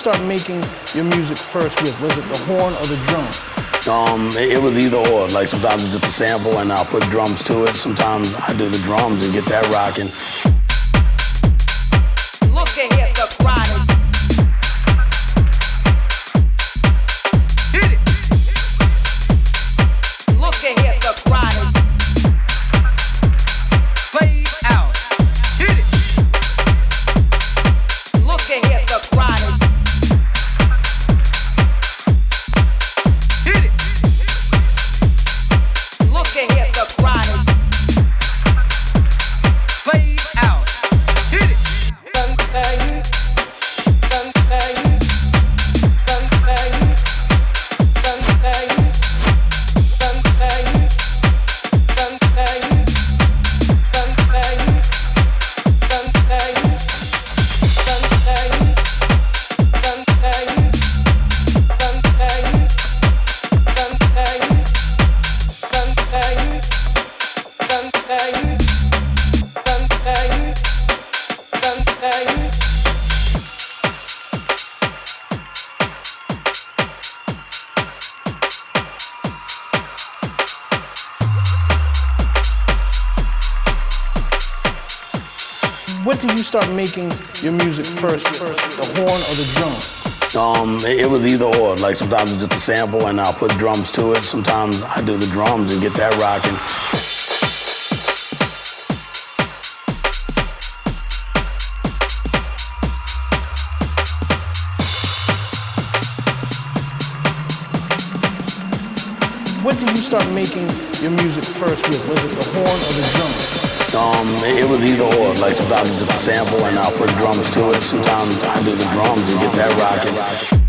start making your music first with? Was it the horn or the drum? Um, it, it was either or. Like sometimes it's just a sample and I'll put drums to it. Sometimes I do the drums and get that rocking. It, was either or. Like sometimes it's just a sample and I'll put drums to it. Sometimes I do the drums and get that rocking. When did you start making your music first with? Was it the horn or the drum? Um, it, it was either or. Like sometimes it's just a sample and I'll put drums to it. Sometimes I do the drums and get that rocking.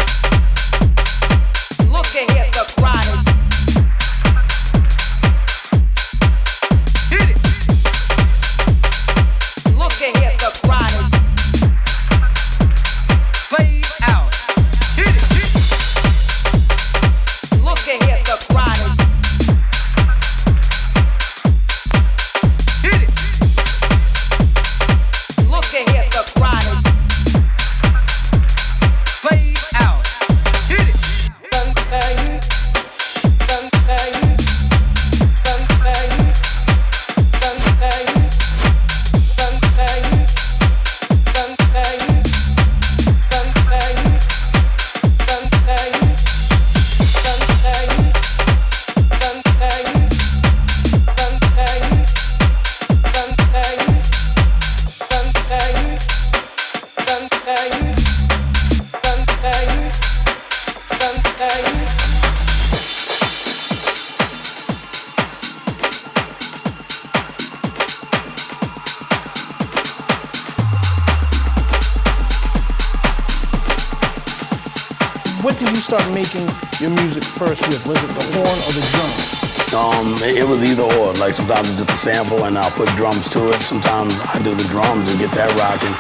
Put drums to it. Sometimes I do the drums and get that rocking.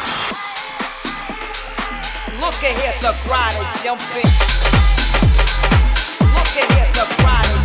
Look ahead, the chronic jumping. Look ahead, the chronic.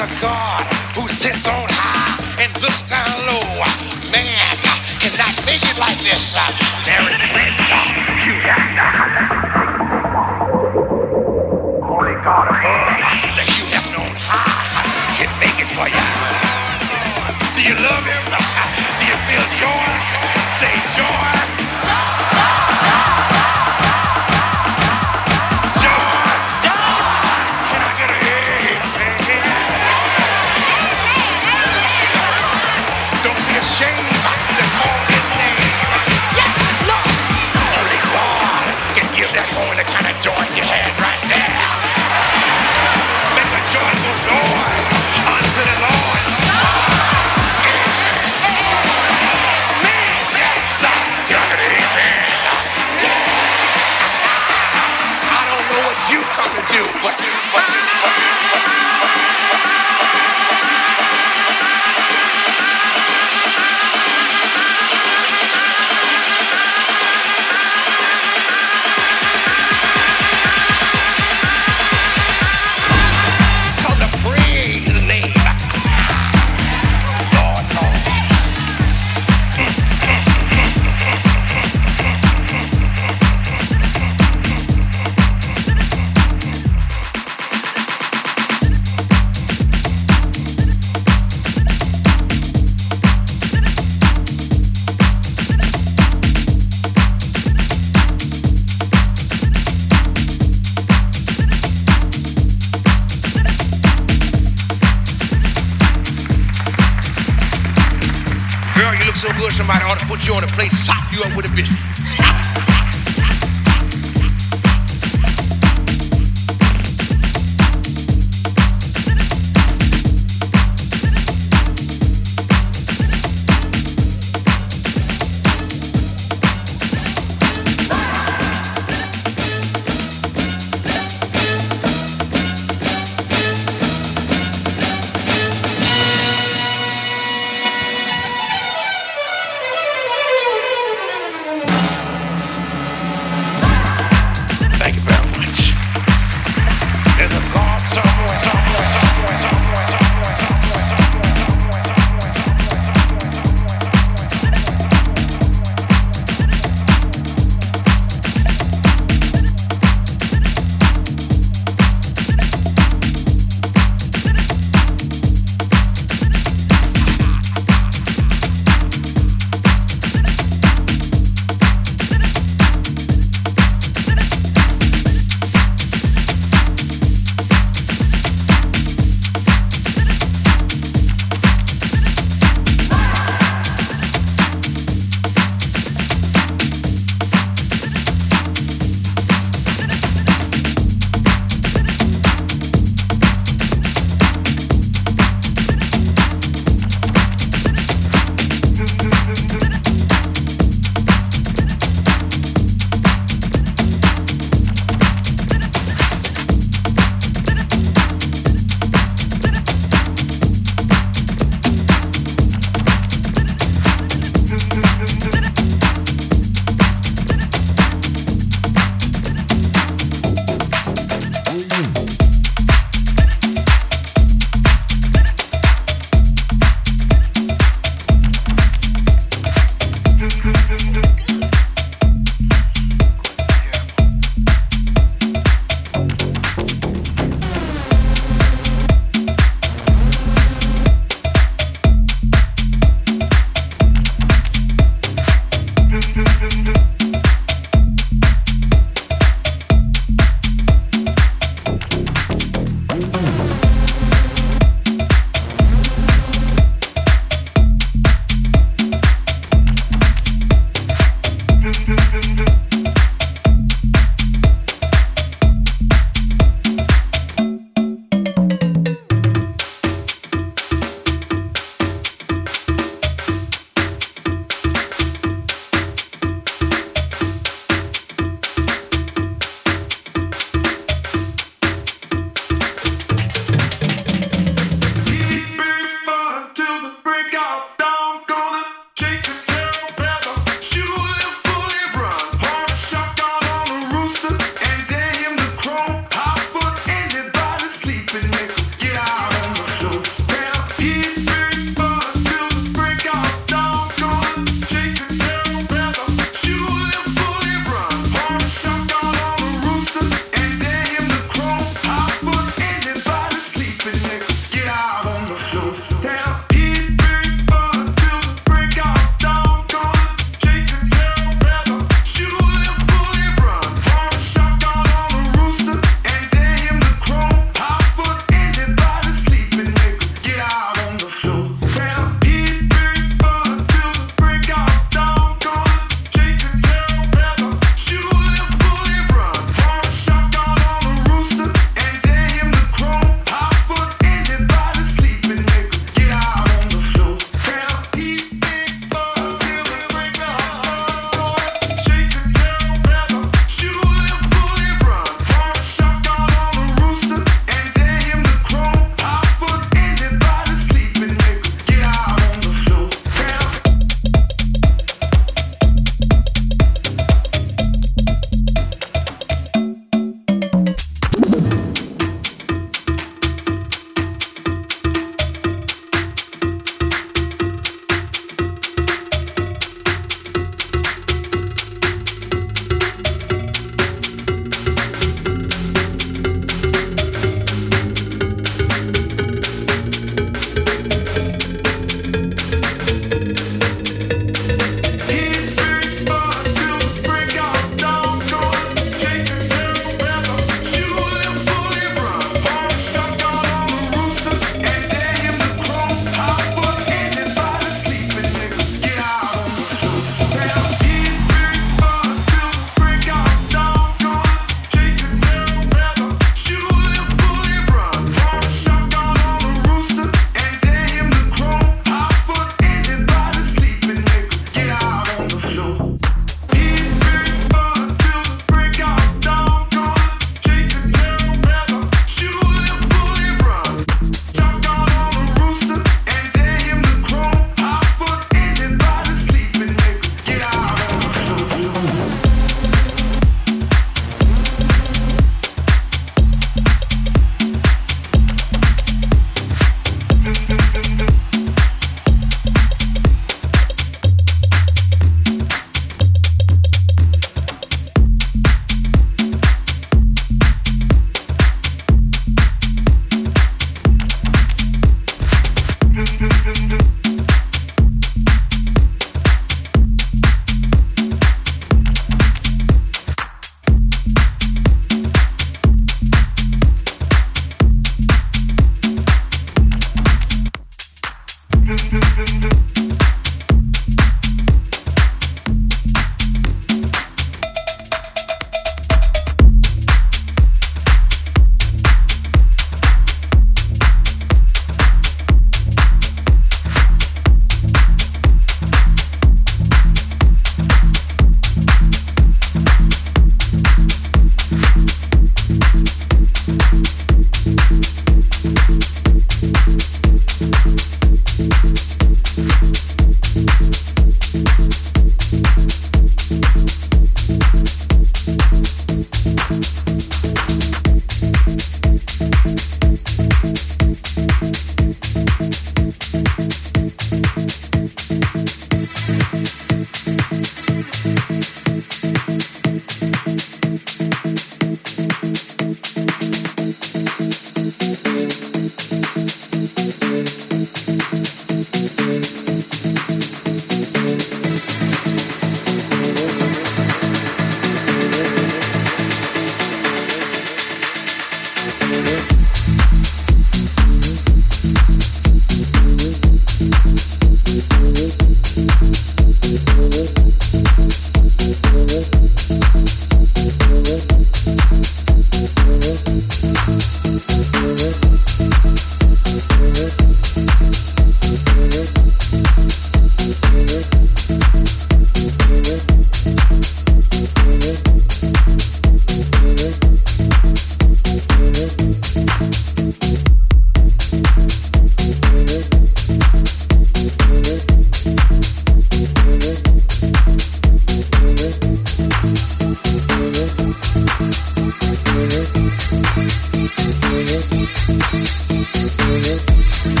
Thank you.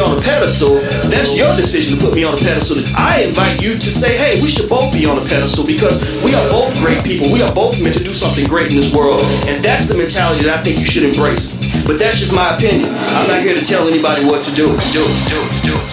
on a pedestal, that's your decision to put me on a pedestal. I invite you to say, hey, we should both be on a pedestal because we are both great people. We are both meant to do something great in this world. And that's the mentality that I think you should embrace. But that's just my opinion. I'm not here to tell anybody what to do. Do, do, do, do, do.